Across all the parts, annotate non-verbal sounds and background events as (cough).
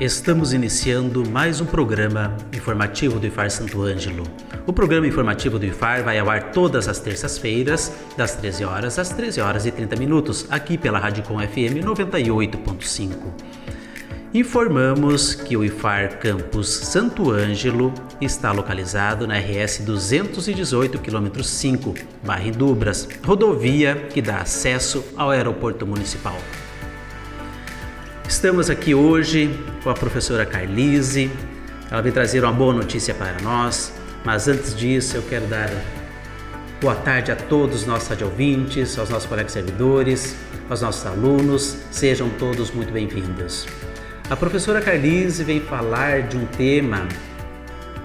Estamos iniciando mais um programa informativo do IFAR Santo Ângelo. O programa informativo do IFAR vai ao ar todas as terças-feiras, das 13 horas às 13 horas e 30 minutos, aqui pela Radicom FM 98.5. Informamos que o IFAR Campus Santo Ângelo está localizado na RS 218 km 5, Barre Dubras, rodovia que dá acesso ao aeroporto municipal. Estamos aqui hoje com a professora Carlise. Ela vem trazer uma boa notícia para nós, mas antes disso eu quero dar boa tarde a todos os nossos radiovintes, aos nossos colegas servidores, aos nossos alunos. Sejam todos muito bem-vindos. A professora Carlise vem falar de um tema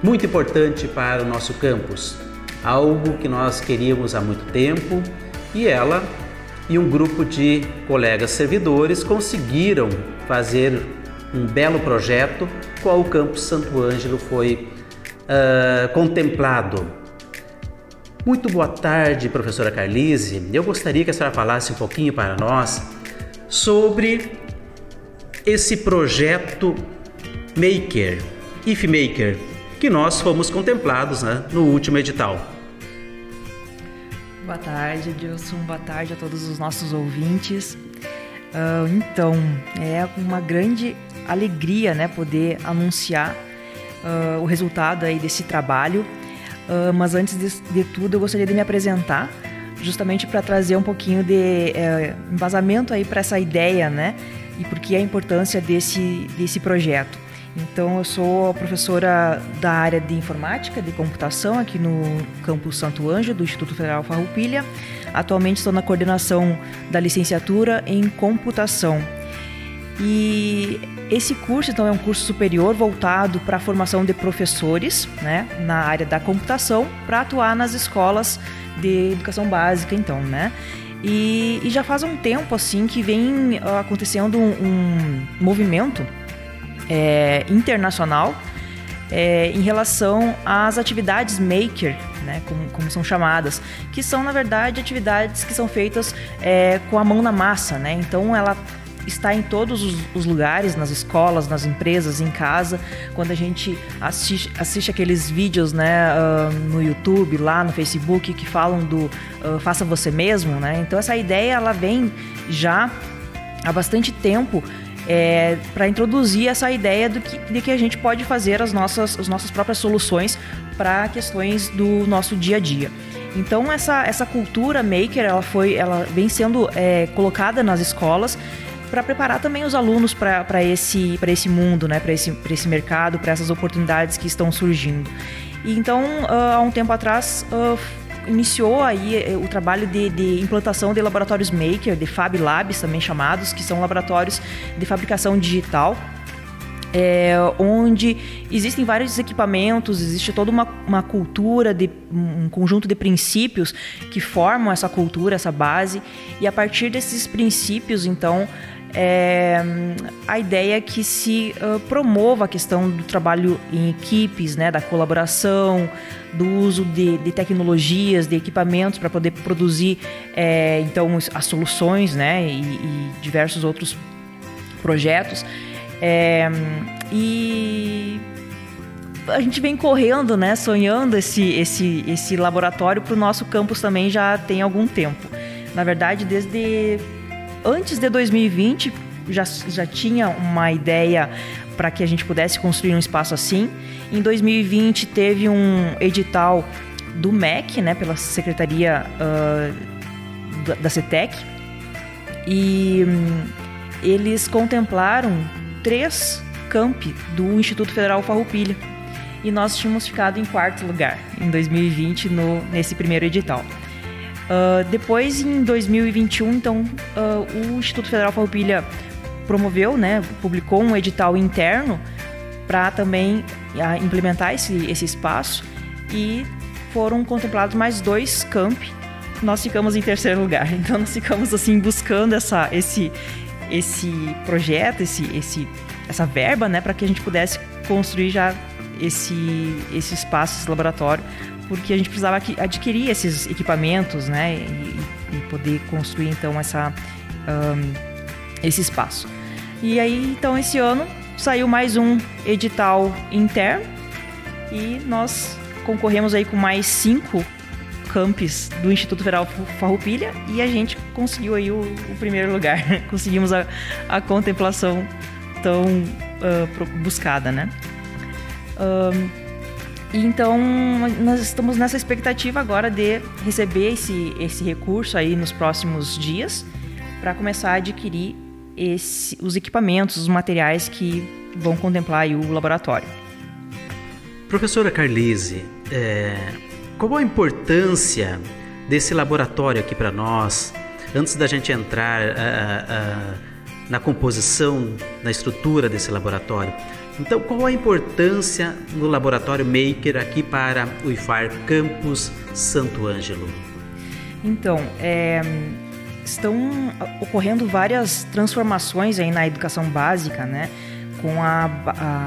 muito importante para o nosso campus, algo que nós queríamos há muito tempo e ela e um grupo de colegas servidores conseguiram fazer um belo projeto, qual o Campus Santo Ângelo foi uh, contemplado. Muito boa tarde, professora Carlise. Eu gostaria que a senhora falasse um pouquinho para nós sobre esse projeto Maker, If Maker, que nós fomos contemplados né, no último edital. Boa tarde, Edilson. Boa tarde a todos os nossos ouvintes. Uh, então, é uma grande alegria né, poder anunciar uh, o resultado aí desse trabalho. Uh, mas antes de, de, tudo, eu gostaria de me apresentar, justamente para trazer um pouquinho de eh, embasamento aí para essa ideia, né? E por que a importância desse, desse projeto. Então, eu sou professora da área de informática, de computação, aqui no campus Santo Anjo, do Instituto Federal Farroupilha. Atualmente estou na coordenação da licenciatura em computação. E esse curso, então, é um curso superior voltado para a formação de professores, né, na área da computação, para atuar nas escolas de educação básica, então, né. E, e já faz um tempo, assim, que vem acontecendo um, um movimento é, internacional é, em relação às atividades maker, né, como, como, são chamadas, que são na verdade atividades que são feitas é, com a mão na massa, né? Então ela está em todos os, os, lugares, nas escolas, nas empresas, em casa. Quando a gente assiste, assiste aqueles vídeos né, uh, no YouTube, lá no Facebook, que falam do uh, faça você mesmo, né? Então essa ideia ela vem já há bastante tempo é, para introduzir essa ideia que, de que a gente pode fazer as nossas, as nossas próprias soluções para questões do nosso dia a dia. Então essa, essa cultura maker ela foi ela vem sendo é, colocada nas escolas para preparar também os alunos para esse, esse mundo, né? para esse, esse mercado, para essas oportunidades que estão surgindo. E então, uh, há um tempo atrás, uh, iniciou aí eh, o trabalho de, de, implantação de laboratórios maker, de Fab Labs também chamados, que são laboratórios de fabricação digital. É, onde existem vários equipamentos, existe toda uma, uma cultura, de, um conjunto de princípios que formam essa cultura, essa base, e a partir desses princípios, então, é, a ideia é que se uh, promova a questão do trabalho em equipes, né, da colaboração, do uso de, de tecnologias, de equipamentos para poder produzir é, então as soluções, né, e, e diversos outros projetos. É, e a gente vem correndo, né, sonhando esse, esse, esse laboratório para o nosso campus também já tem algum tempo. Na verdade, desde antes de 2020 já, já tinha uma ideia para que a gente pudesse construir um espaço assim. Em 2020 teve um edital do MEC, né, pela Secretaria uh, da, CETEC, e um, eles contemplaram três campi do Instituto Federal Farroupilha. E nós tínhamos ficado em quarto lugar em 2020 no, nesse primeiro edital. Uh, depois, em 2021, então, uh, o Instituto Federal Farroupilha promoveu, né, publicou um edital interno para também uh, implementar esse, esse espaço e foram contemplados mais dois campi. Nós ficamos em terceiro lugar, (laughs) então nós ficamos assim buscando essa, esse, esse projeto, esse, esse, essa verba, né, para que a gente pudesse construir já esse, esse espaço, esse laboratório, porque a gente precisava adquirir esses equipamentos, né, e, e poder construir então essa, um, esse espaço. E aí, então, esse ano saiu mais um edital interno e nós concorremos aí com mais cinco campus do Instituto Federal Farroupilha e a gente conseguiu aí o, o primeiro lugar. (laughs) Conseguimos a, a contemplação tão uh, buscada, né? Um, então, nós estamos nessa expectativa agora de receber esse, esse recurso aí nos próximos dias para começar a adquirir esse, os equipamentos, os materiais que vão contemplar o laboratório. Professora Carlise, é, qual a importância desse laboratório aqui para nós, antes da gente entrar na composição, na estrutura desse laboratório? Então, qual a importância no laboratório Maker aqui para o IFAR Campus Santo Ângelo? Então, é, estão ocorrendo várias transformações aí na educação básica, né? Com a,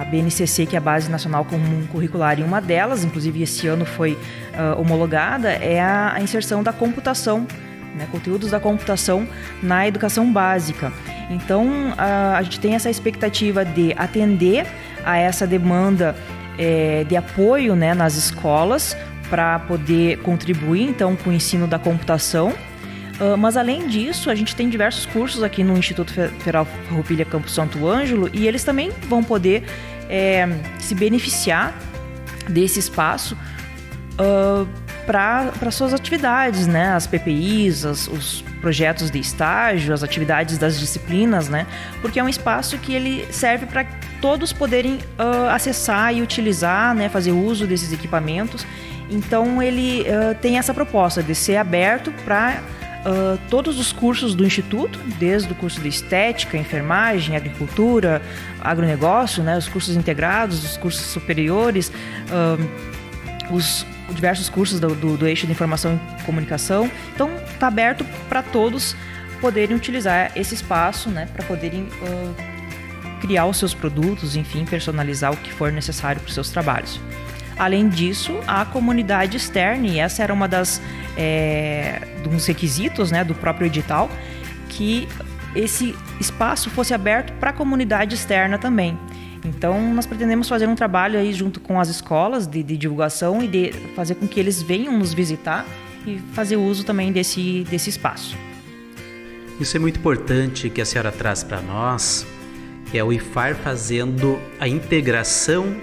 a BNCC, que é a Base Nacional Comum Curricular, e uma delas, inclusive esse ano foi uh, homologada, é a, a inserção da computação né, conteúdos da computação na educação básica. Então, a, a gente tem essa expectativa de atender a essa demanda é, de apoio né, nas escolas para poder contribuir então com o ensino da computação. Uh, mas além disso, a gente tem diversos cursos aqui no Instituto Federal Farroupilha Campo Santo Ângelo e eles também vão poder é, se beneficiar desse espaço uh, para suas atividades, né? As PPIs, as, os projetos de estágio, as atividades das disciplinas, né? Porque é um espaço que ele serve para todos poderem uh, acessar e utilizar, né? Fazer uso desses equipamentos. Então ele uh, tem essa proposta de ser aberto para Uh, todos os cursos do Instituto, desde o curso de Estética, Enfermagem, Agricultura, Agronegócio, né, os cursos integrados, os cursos superiores, uh, os diversos cursos do, do, do eixo de informação e comunicação. Então, está aberto para todos poderem utilizar esse espaço, né, para poderem uh, criar os seus produtos, enfim, personalizar o que for necessário para os seus trabalhos. Além disso, a comunidade externa, e essa era uma das é, dos requisitos né, do próprio edital, que esse espaço fosse aberto para a comunidade externa também. Então, nós pretendemos fazer um trabalho aí junto com as escolas de, de, divulgação e de fazer com que eles venham nos visitar e fazer uso também desse, desse espaço. Isso é muito importante que a senhora traz para nós, que é o IFAR fazendo a integração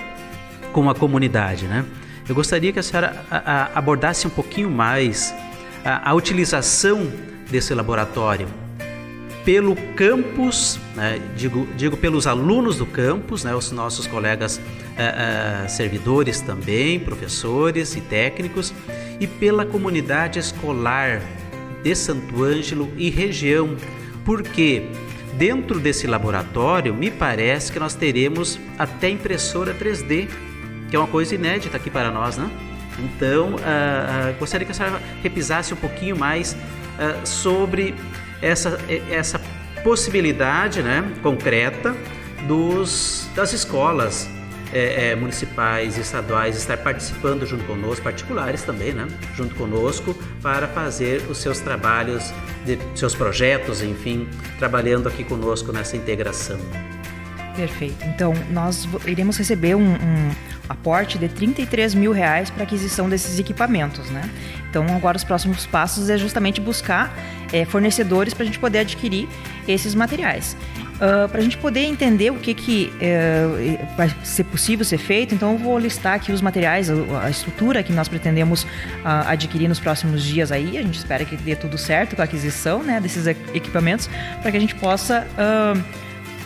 com a comunidade, né? Eu gostaria que a senhora abordasse um pouquinho mais a, a utilização desse laboratório pelo campus, né, digo, digo pelos alunos do campus, né, os nossos colegas uh, uh, servidores também, professores e técnicos, e pela comunidade escolar de Santo Ângelo e região, porque dentro desse laboratório me parece que nós teremos até impressora 3D, que é uma coisa inédita aqui para nós, né? Então, uh, gostaria que a senhora repisasse um pouquinho mais sobre essa, essa possibilidade né, concreta dos, das escolas é, é, municipais e estaduais estar participando junto conosco, particulares também, né, junto conosco, para fazer os seus trabalhos, de, seus projetos, enfim, trabalhando aqui conosco nessa integração. Perfeito. Então, nós iremos receber um, um aporte de 33 mil reais para aquisição desses equipamentos, né? Então, agora os próximos passos é justamente buscar é, fornecedores para a gente poder adquirir esses materiais. Uh, para a gente poder entender o que, que é, vai ser possível ser feito, então eu vou listar aqui os materiais, a, estrutura que nós pretendemos uh, adquirir nos próximos dias aí. A gente espera que dê tudo certo com a aquisição né, desses equipamentos para que a gente possa uh,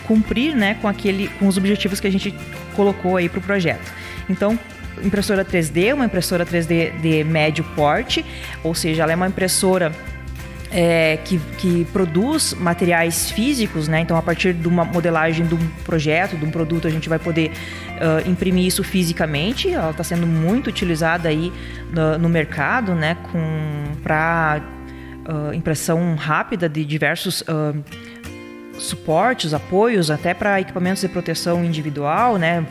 cumprir né, com, aquele, com os objetivos que a gente colocou aí para o projeto. Então, impressora 3D, uma impressora 3D de médio porte, ou seja, ela é uma impressora é, que, que, produz materiais físicos, né? Então, a partir de uma modelagem de um projeto, de um produto, a gente vai poder uh, imprimir isso fisicamente. Ela está sendo muito utilizada aí no, no mercado, né? Para uh, impressão rápida de diversos uh, suportes, apoios, até para equipamentos de proteção individual, né?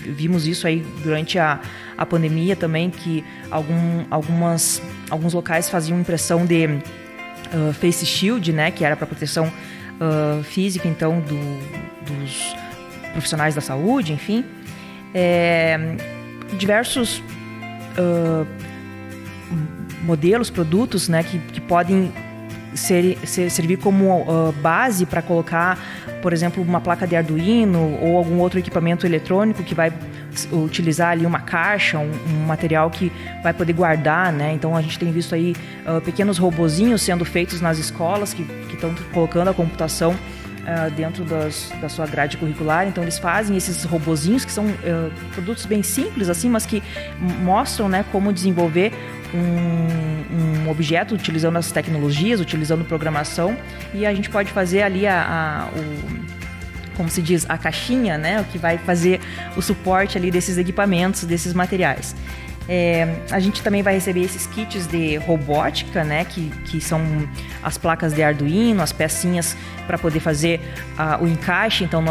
Vimos isso aí durante a, a pandemia também, que algum, algumas, alguns locais faziam impressão de uh, face shield, né, que era para proteção uh, física, então, do, dos profissionais da saúde, enfim. É, diversos uh, modelos, produtos, né, que, que podem ser, ser, servir como base para colocar, por exemplo, uma placa de Arduino ou algum outro equipamento eletrônico que vai utilizar ali uma caixa, um, um, material que vai poder guardar, né? Então a gente tem visto aí uh, pequenos robozinhos sendo feitos nas escolas que estão colocando a computação uh, dentro das, da sua grade curricular. Então eles fazem esses robozinhos que são uh, produtos bem simples assim, mas que mostram, né, como desenvolver um, um, objeto utilizando as tecnologias, utilizando programação e a gente pode fazer ali a, a o como se diz, a caixinha, né, o que vai fazer o suporte ali desses equipamentos, desses materiais. É, a gente também vai receber esses kits de robótica, né, que, que são as placas de Arduino, as pecinhas para poder fazer uh, o encaixe, então no,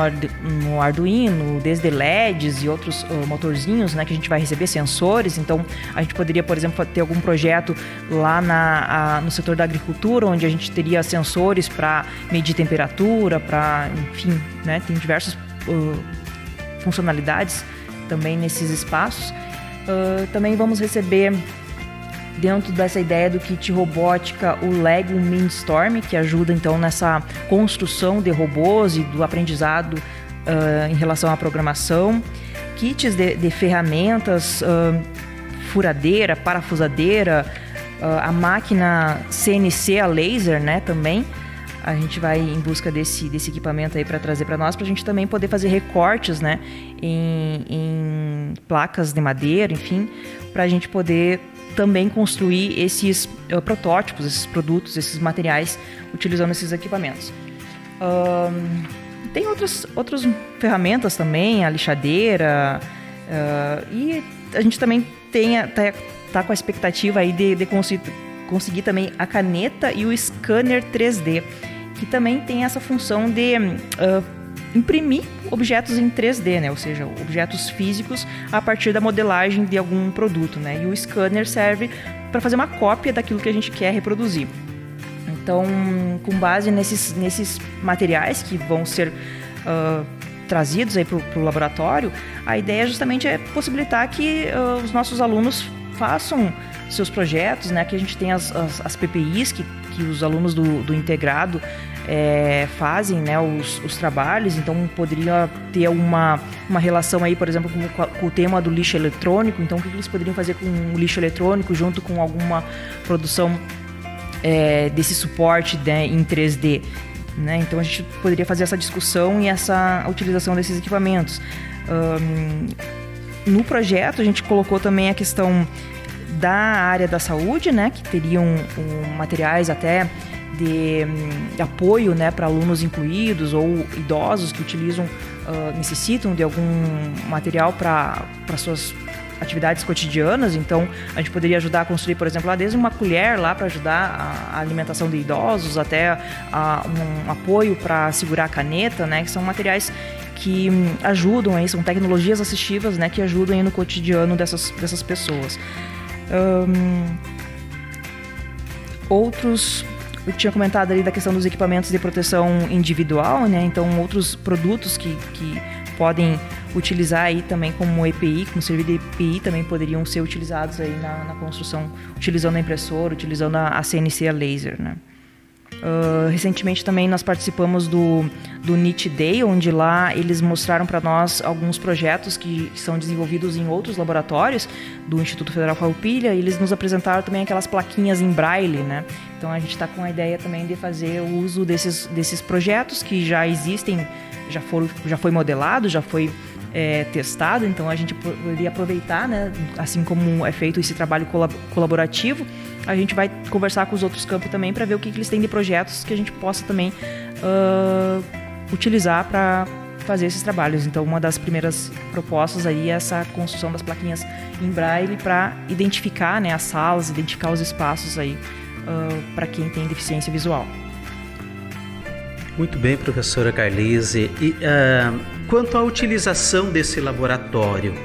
no, Arduino, desde LEDs e outros uh, motorzinhos, né, que a gente vai receber sensores. Então a gente poderia, por exemplo, ter algum projeto lá na, a, no setor da agricultura, onde a gente teria sensores para medir temperatura, para, enfim, né, tem diversas uh, funcionalidades também nesses espaços. Uh, também vamos receber dentro dessa ideia do kit robótica o Lego Mindstorm, que ajuda então nessa construção de robôs e do aprendizado uh, em relação à programação. Kits de, de ferramentas, uh, furadeira, parafusadeira, a máquina CNC a laser, né, também a gente vai em busca desse, desse equipamento aí para trazer para nós, para a gente também poder fazer recortes, né, em, em placas de madeira, enfim, para a gente poder também construir esses uh, protótipos, esses produtos, esses materiais utilizando esses equipamentos. Tem outras, outras ferramentas também, a lixadeira, uh, e a gente também tem, tá, tá com a expectativa aí de, de conseguir, conseguir também a caneta e o scanner 3D que também tem essa função de uh, imprimir objetos em 3D, né? ou seja, objetos físicos a partir da modelagem de algum produto. Né? E o scanner serve para fazer uma cópia daquilo que a gente quer reproduzir. Então, com base nesses, nesses materiais que vão ser uh, trazidos para o laboratório, a ideia justamente é possibilitar que uh, os nossos alunos façam seus projetos, né? Que a gente tem as, as, as PPIs que, que os alunos do, do integrado é, fazem né, os, os, trabalhos, então poderia ter uma, uma relação aí, por exemplo, com, com, o tema do lixo eletrônico, então o que eles poderiam fazer com o lixo eletrônico junto com alguma produção é, desse suporte né, em 3D. Né? Então a gente poderia fazer essa discussão e essa utilização desses equipamentos. Um, no projeto a gente colocou também a questão da área da saúde, né, que teriam um, materiais até de, de apoio né, para alunos incluídos ou idosos que utilizam, uh, necessitam de algum material para suas atividades cotidianas, então a gente poderia ajudar a construir, por exemplo, desde uma colher lá para ajudar a, alimentação de idosos, até a, um apoio para segurar a caneta, né, que são materiais que um, ajudam aí, são tecnologias assistivas, né, que ajudam aí no cotidiano dessas, dessas pessoas. Um, outros eu tinha comentado ali da questão dos equipamentos de proteção individual, né? Então, outros produtos que, que podem utilizar aí também como EPI, como serviço de EPI, também poderiam ser utilizados aí na, na construção, utilizando a impressora, utilizando a, a CNC a laser, né? Uh, recentemente também nós participamos do, do NIT Day, onde lá eles mostraram para nós alguns projetos que são desenvolvidos em outros laboratórios do Instituto Federal Farroupilha e eles nos apresentaram também aquelas plaquinhas em braille, né? Então a gente está com a ideia também de fazer o uso desses, desses projetos que já existem, já, foram, já foi modelado, já foi é, testado, então a gente poderia aproveitar, né, assim como é feito esse trabalho colaborativo, a gente vai conversar com os outros campos também para ver o que, que, eles têm de projetos que a gente possa também uh, utilizar para fazer esses trabalhos. Então, uma das primeiras propostas aí é essa construção das plaquinhas em braille para identificar né, as salas, identificar os espaços aí uh, para quem tem deficiência visual. Muito bem, professora Carlise. E uh, quanto à utilização desse laboratório,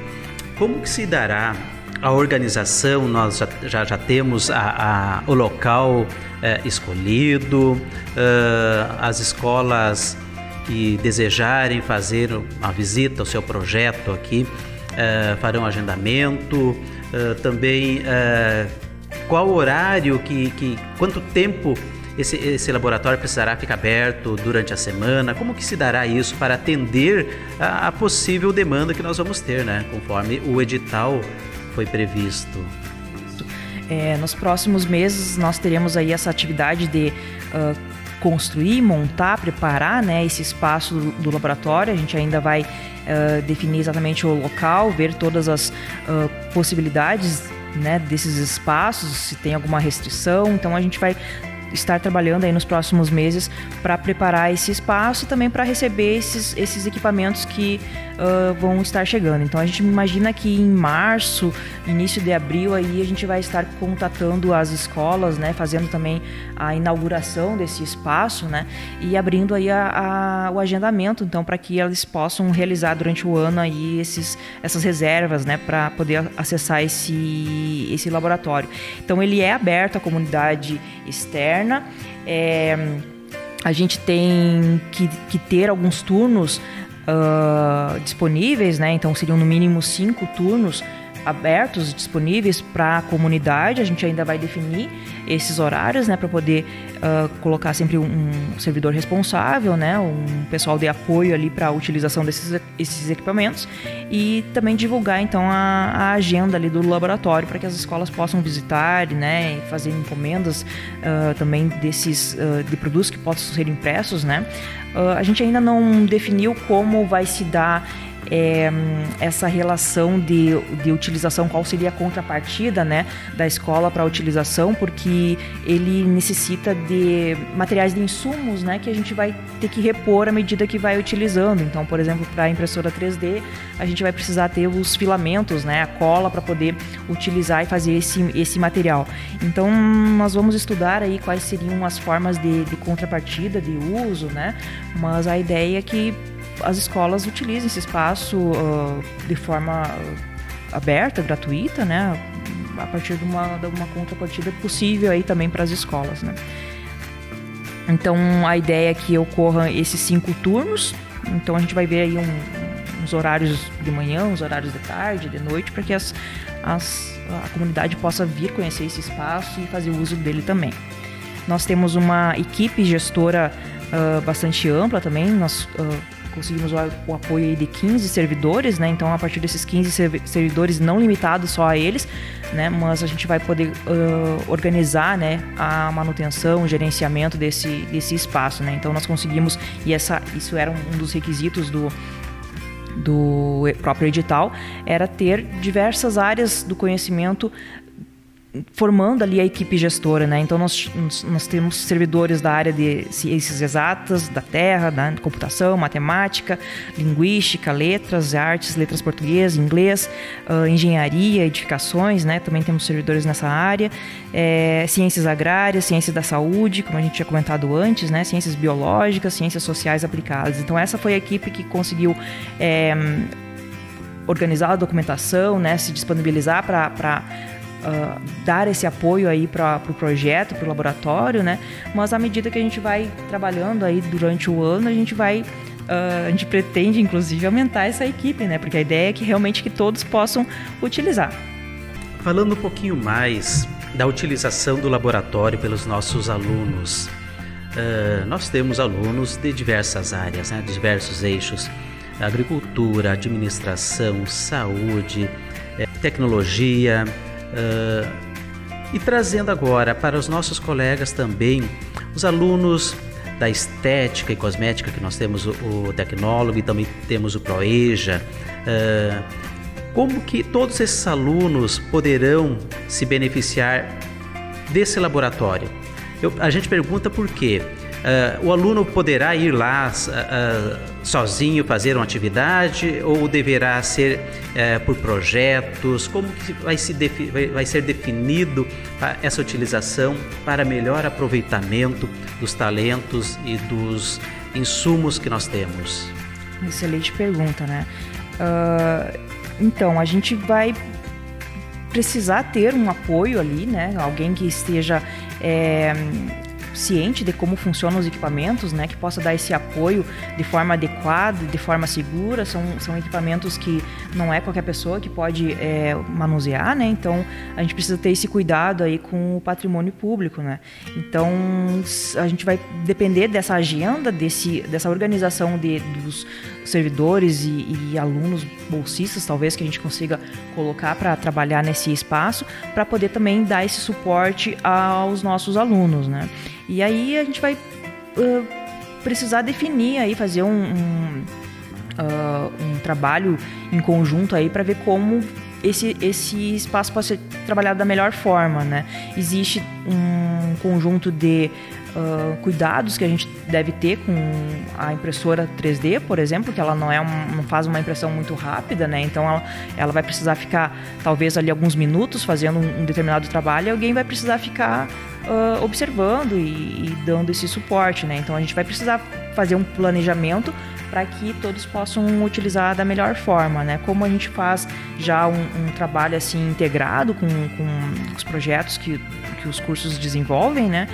como que se dará a organização? Nós já, já, já temos a, a, o local uh, escolhido, uh, as escolas que desejarem fazer uma visita ao seu projeto aqui farão agendamento. também qual horário, que, que, quanto tempo esse, esse laboratório precisará ficar aberto durante a semana? Como que se dará isso para atender a, a possível demanda que nós vamos ter, né? Conforme o edital foi previsto. É, nos próximos meses nós teremos aí essa atividade de uh, construir, montar, preparar né, esse espaço do, do laboratório. A gente ainda vai uh, definir exatamente o local, ver todas as uh, possibilidades né, desses espaços, se tem alguma restrição. Então a gente vai estar trabalhando aí nos próximos meses para preparar esse espaço e também para receber esses, esses equipamentos que uh, vão estar chegando. Então a gente imagina que em março, início de abril, aí a gente vai estar contatando as escolas, né, fazendo também a inauguração desse espaço, né, e abrindo aí a, a, o agendamento, então para que eles possam realizar durante o ano aí esses, essas reservas, né, para poder acessar esse, esse laboratório. Então ele é aberto à comunidade externa. É, a gente tem que, que ter alguns turnos uh, disponíveis, né? Então seriam no mínimo cinco turnos abertos, disponíveis para a comunidade. A gente ainda vai definir esses horários, né, para poder uh, colocar sempre um, um, servidor responsável, né, um pessoal de apoio ali para a utilização desses esses equipamentos e também divulgar então a, a agenda ali do laboratório para que as escolas possam visitar, né, e fazer encomendas uh, também desses uh, de produtos que possam ser impressos, né. a gente ainda não definiu como vai se dar é, essa relação de, de utilização, qual seria a contrapartida né, da escola para a utilização, porque ele necessita de materiais de insumos né, que a gente vai ter que repor à medida que vai utilizando. Então, por exemplo, para a impressora 3D, a gente vai precisar ter os filamentos, né, a cola para poder utilizar e fazer esse, esse material. Então, nós vamos estudar aí quais seriam as formas de, de contrapartida, de uso, né? Mas a ideia é que as escolas utilizem esse espaço uh, de forma aberta, gratuita, né? A partir de uma, de uma contrapartida possível aí também para as escolas, né? Então a ideia é que ocorram esses cinco turnos. Então a gente vai ver aí um, uns horários de manhã, uns horários de tarde, de noite, para que as, as, a comunidade possa vir conhecer esse espaço e fazer uso dele também. Nós temos uma equipe gestora uh, bastante ampla também. Nós uh, conseguimos o, apoio de 15 servidores, né? Então, a partir desses 15 servidores, não limitados só a eles, né? Mas a gente vai poder uh, organizar, né? A manutenção, o gerenciamento desse, desse espaço, né? Então, nós conseguimos, e essa, isso era um dos requisitos do, do próprio edital, era ter diversas áreas do conhecimento formando ali a equipe gestora, né? Então nós, nós temos servidores da área de ciências exatas, da terra, da computação, matemática, linguística, letras, artes, letras português, inglês, uh, engenharia, edificações, né? Também temos servidores nessa área, é, ciências agrárias, ciências da saúde, como a gente tinha comentado antes, né? Ciências biológicas, ciências sociais aplicadas. Então essa foi a equipe que conseguiu é, organizar a documentação, né? Se disponibilizar para uh, dar esse apoio aí para o pro projeto, para o laboratório, né? Mas à medida que a gente vai trabalhando aí durante o ano, a gente vai Uh, a gente pretende, inclusive, aumentar essa equipe, né? Porque a ideia é que realmente que todos possam utilizar. Falando um pouquinho mais da utilização do laboratório pelos nossos alunos, uh, nós temos alunos de diversas áreas, né? Diversos eixos: agricultura, administração, saúde, eh, tecnologia, Uh, e trazendo agora para os nossos colegas também, os alunos da estética e cosmética, que nós temos o, o tecnólogo e também temos o Proeja. Uh, como que todos esses alunos poderão se beneficiar desse laboratório? Eu, a gente pergunta por quê. Uh, o aluno poderá ir lá uh, sozinho fazer uma atividade ou deverá ser uh, por projetos? Como que vai, se vai, vai ser definido essa utilização para melhor aproveitamento dos talentos e dos insumos que nós temos? Excelente pergunta, né? então, a gente vai precisar ter um apoio ali, né? Alguém que esteja é, ciente de como funcionam os equipamentos, né, que possa dar esse apoio de forma adequada, de forma segura. São, são equipamentos que não é qualquer pessoa que pode é, manusear, né? Então a gente precisa ter esse cuidado aí com o patrimônio público, né? Então a gente vai depender dessa agenda, desse, dessa organização de, dos servidores e, e alunos bolsistas, talvez que a gente consiga colocar para trabalhar nesse espaço, para poder também dar esse suporte aos nossos alunos, né? E aí a gente vai uh, precisar definir aí, fazer um, um, uh, um trabalho em conjunto aí para ver como esse, esse espaço pode ser trabalhado da melhor forma, né? Existe um conjunto de uh, cuidados que a gente deve ter com a impressora 3D, por exemplo, que ela não, é um, não faz uma impressão muito rápida, né? Então ela, ela vai precisar ficar talvez ali alguns minutos fazendo um, um determinado trabalho e alguém vai precisar ficar uh, observando e, e dando esse suporte, né? Então a gente vai precisar fazer um planejamento para que todos possam utilizar da melhor forma, né? Como a gente faz já um, um trabalho assim integrado com, com, os projetos que, que os cursos desenvolvem, né?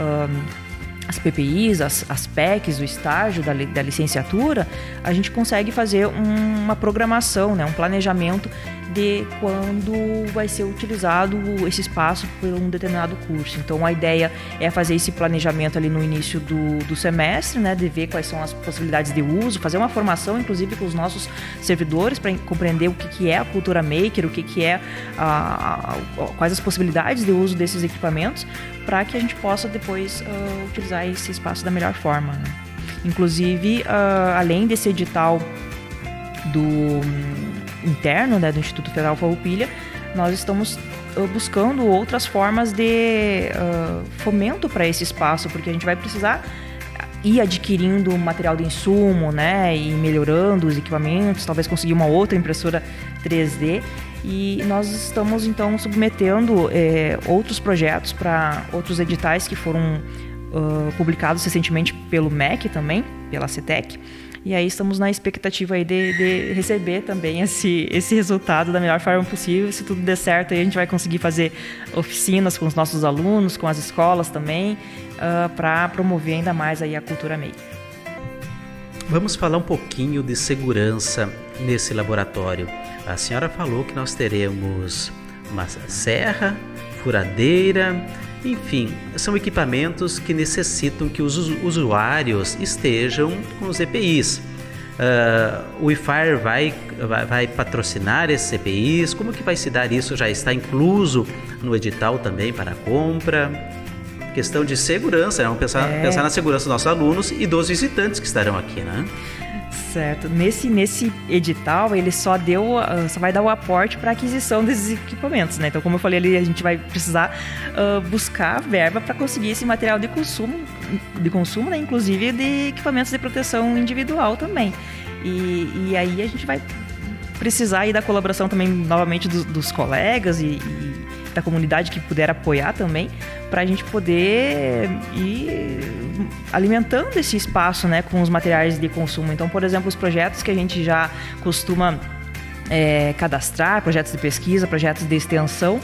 Um, as PPIs, as, as PECs, o estágio da, da licenciatura, a gente consegue fazer um, uma programação, né? um planejamento de quando vai ser utilizado esse espaço por um determinado curso. Então a ideia é fazer esse planejamento ali no início do, do semestre, né, de ver quais são as possibilidades de uso, fazer uma formação inclusive com os nossos servidores para compreender o que, que é a cultura maker, o que, que é a, a, quais as possibilidades de uso desses equipamentos, para que a gente possa depois uh, utilizar esse espaço da melhor forma. Né? Inclusive, uh, além desse edital do interno né, do Instituto Federal Farroupilha, nós estamos buscando outras formas de uh, fomento para esse espaço, porque a gente vai precisar ir adquirindo material de insumo, né, e melhorando os equipamentos, talvez conseguir uma outra impressora 3D. E nós estamos então submetendo outros projetos para outros editais que foram uh, publicados recentemente pelo MEC também, pela CETEC e aí estamos na expectativa aí de, de receber também esse, esse resultado da melhor forma possível. Se tudo der certo, aí a gente vai conseguir fazer oficinas com os nossos alunos, com as escolas também, uh, para promover ainda mais aí a cultura maker. Vamos falar um pouquinho de segurança nesse laboratório. A senhora falou que nós teremos uma serra, furadeira, enfim, são equipamentos que necessitam que os usuários estejam com os EPIs. Uh, ah, o IFAR vai, vai, vai, patrocinar esses EPIs? Como que vai se dar isso? Já está incluso no edital também para compra? Questão de segurança, né? vamos pensar, é. pensar na segurança dos nossos alunos e dos visitantes que estarão aqui, né? Certo. Nesse, nesse edital, ele só deu, uh, só vai dar o aporte para aquisição desses equipamentos, né? Então, como eu falei ali, a gente vai precisar uh, buscar verba para conseguir esse material de consumo, de consumo, né? Inclusive de equipamentos de proteção individual também. E, e aí a gente vai precisar aí da colaboração também novamente dos, dos colegas e, e da comunidade que puder apoiar também, para a gente poder ir alimentando esse espaço né, com os materiais de consumo. Então, por exemplo, os projetos que a gente já costuma é, cadastrar, projetos de pesquisa, projetos de extensão,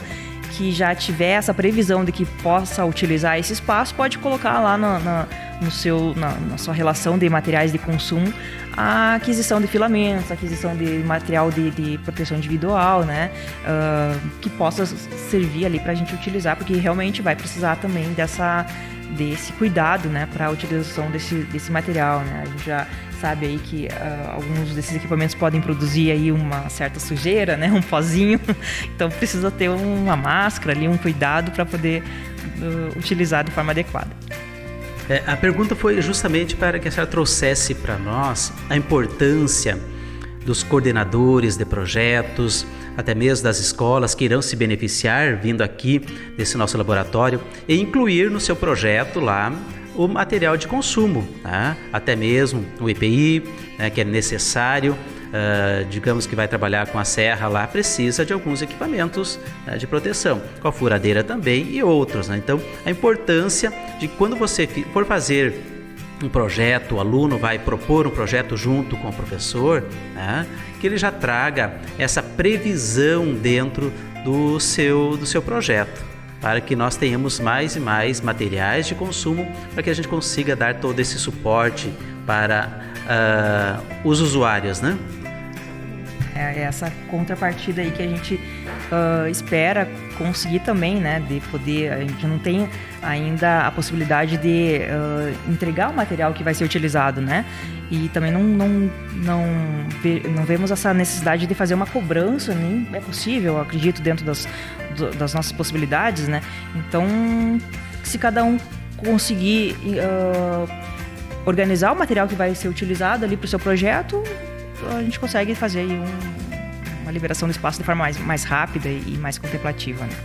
que já tiver essa previsão de que possa utilizar esse espaço, pode colocar lá na, na no seu, na, na, sua relação de materiais de consumo a aquisição de filamentos, aquisição de material de, de proteção individual, né? Uh, que possa servir ali para a gente utilizar, porque realmente vai precisar também dessa desse cuidado, né, para a utilização desse, desse material, né? A gente já sabe aí que uh, alguns desses equipamentos podem produzir aí uma certa sujeira, né, um pozinho, (laughs) então precisa ter uma máscara ali, um cuidado para poder uh, utilizar de forma adequada. É, a pergunta foi justamente para que a senhora trouxesse para nós a importância dos coordenadores de projetos, até mesmo das escolas que irão se beneficiar vindo aqui desse nosso laboratório e incluir no seu projeto lá o material de consumo, tá? até mesmo o EPI, né, que é necessário. Uh, digamos que vai trabalhar com a serra lá, precisa de alguns equipamentos né, de proteção, com a furadeira também e outros. Né? Então, a importância de quando você for fazer um projeto, o aluno vai propor um projeto junto com o professor, né, que ele já traga essa previsão dentro do seu, do seu projeto, para que nós tenhamos mais e mais materiais de consumo, para que a gente consiga dar todo esse suporte para uh, os usuários, né? É essa contrapartida aí que a gente uh, espera conseguir também, né? De poder, a gente não tem ainda a possibilidade de uh, entregar o material que vai ser utilizado, né? E também não, não, não, não vemos essa necessidade de fazer uma cobrança, nem é possível, acredito, dentro das, das nossas possibilidades, né? Então, se cada um conseguir uh, organizar o material que vai ser utilizado ali para o seu projeto, a gente consegue fazer um, uma liberação do espaço de forma mais, mais rápida e mais contemplativa. Né?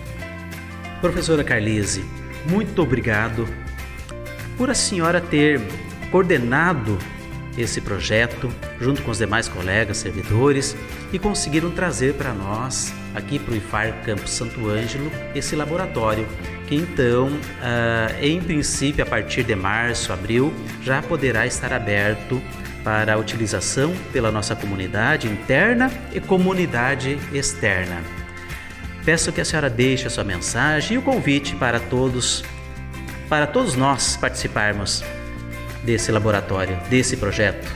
Professora Carlise, muito obrigado por a senhora ter coordenado esse projeto junto com os demais colegas servidores e conseguiram trazer para nós, aqui para o IFAR Campo Santo Ângelo, esse laboratório que então, uh, em princípio, a partir de março, abril, já poderá estar aberto para a utilização pela nossa comunidade interna e comunidade externa. Peço que a senhora deixe a sua mensagem e o convite para todos, para todos nós participarmos desse laboratório, desse projeto.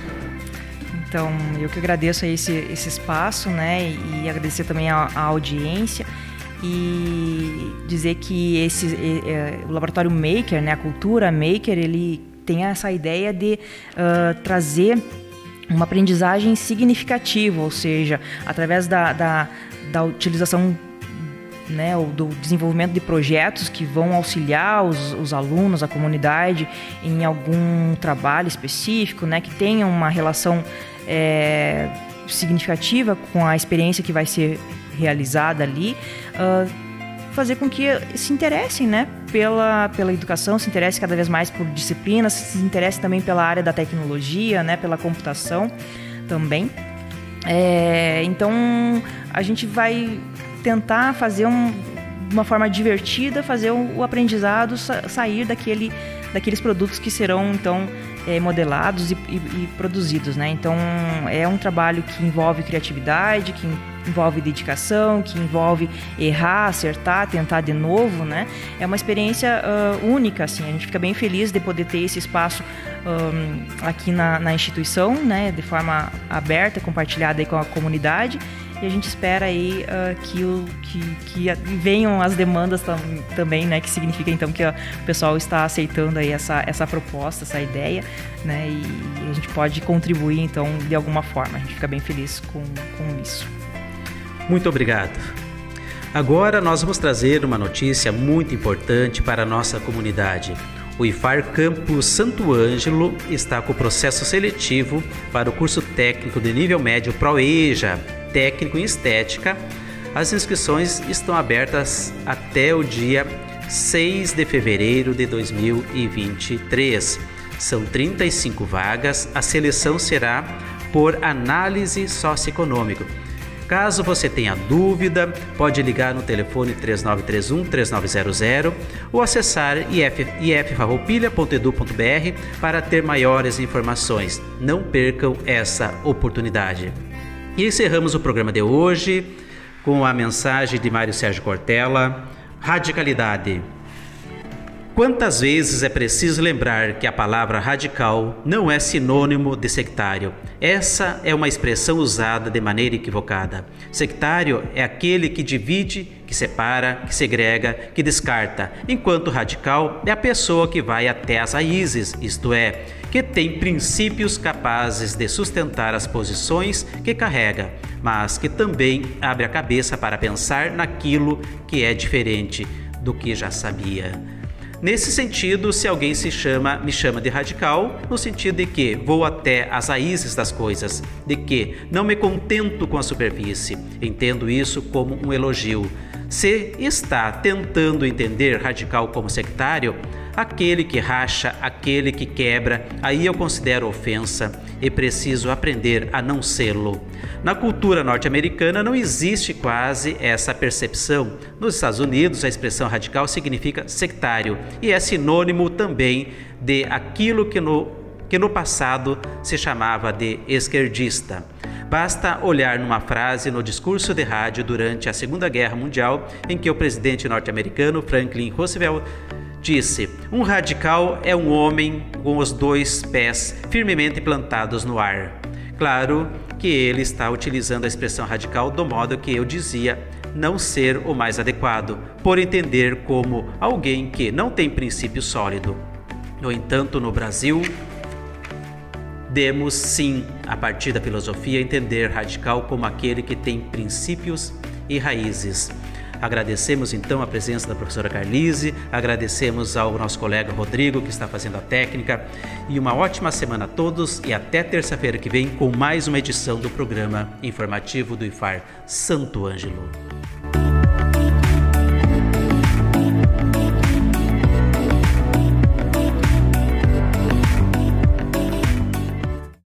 Então, eu que agradeço esse, esse espaço, né, e agradecer também a, a audiência e dizer que esse é, o laboratório Maker, né, a cultura Maker, ele tem essa ideia de uh, trazer uma aprendizagem significativa, ou seja, através da, da, da utilização né, do desenvolvimento de projetos que vão auxiliar os, os, alunos, a comunidade em algum trabalho específico, né, que tenha uma relação é, significativa com a experiência que vai ser realizada ali. Uh, fazer com que se interessem, né, pela, pela educação, se interessem cada vez mais por disciplinas, se interessem também pela área da tecnologia, né, pela computação também. É, então a gente vai tentar fazer um, uma forma divertida, fazer o, o aprendizado sa sair daquele, daqueles produtos que serão então é, modelados e, e, e, produzidos, né? Então é um trabalho que envolve criatividade, que envolve dedicação, que envolve errar, acertar, tentar de novo, né? É uma experiência uh, única, assim. A gente fica bem feliz de poder ter esse espaço um, aqui na, na, instituição, né? De forma aberta, compartilhada com a comunidade. E a gente espera aí uh, que, o, que, que venham as demandas tam, também, né? Que significa então que o pessoal está aceitando aí essa, essa proposta, essa ideia, né? E, e a gente pode contribuir então de alguma forma. A gente fica bem feliz com, com isso. Muito obrigado. Agora nós vamos trazer uma notícia muito importante para a nossa comunidade. O IFAR Campus Santo Ângelo está com o processo seletivo para o curso técnico de nível médio ProEja, técnico em estética. As inscrições estão abertas até o dia 6 de fevereiro de 2023. São 35 vagas. A seleção será por análise socioeconômica. Caso você tenha dúvida, pode ligar no telefone 3931 3900 ou acessar if, iffarroupilha.edu.br para ter maiores informações. Não percam essa oportunidade. E encerramos o programa de hoje com a mensagem de Mário Sérgio Cortella: Radicalidade. Quantas vezes é preciso lembrar que a palavra radical não é sinônimo de sectário? Essa é uma expressão usada de maneira equivocada. Sectário é aquele que divide, que separa, que segrega, que descarta, enquanto radical é a pessoa que vai até as raízes, isto é, que tem princípios capazes de sustentar as posições que carrega, mas que também abre a cabeça para pensar naquilo que é diferente do que já sabia. Nesse sentido, se alguém se chama, me chama de radical, no sentido de que vou até as raízes das coisas, de que não me contento com a superfície, entendo isso como um elogio. Se está tentando entender radical como sectário, aquele que racha, aquele que quebra, aí eu considero ofensa e preciso aprender a não sê-lo. Na cultura norte-americana não existe quase essa percepção. Nos Estados Unidos, a expressão radical significa sectário e é sinônimo também de aquilo que no, que no passado se chamava de esquerdista. Basta olhar numa frase no discurso de rádio durante a Segunda Guerra Mundial, em que o presidente norte-americano Franklin Roosevelt disse: Um radical é um homem com os dois pés firmemente plantados no ar. Claro que ele está utilizando a expressão radical do modo que eu dizia não ser o mais adequado, por entender como alguém que não tem princípio sólido. No entanto, no Brasil, demos sim, a partir da filosofia, entender radical como aquele que tem princípios e raízes. Agradecemos então a presença da professora Carlise, agradecemos ao nosso colega Rodrigo que está fazendo a técnica e uma ótima semana a todos e até terça-feira que vem com mais uma edição do programa informativo do IFAR Santo Ângelo.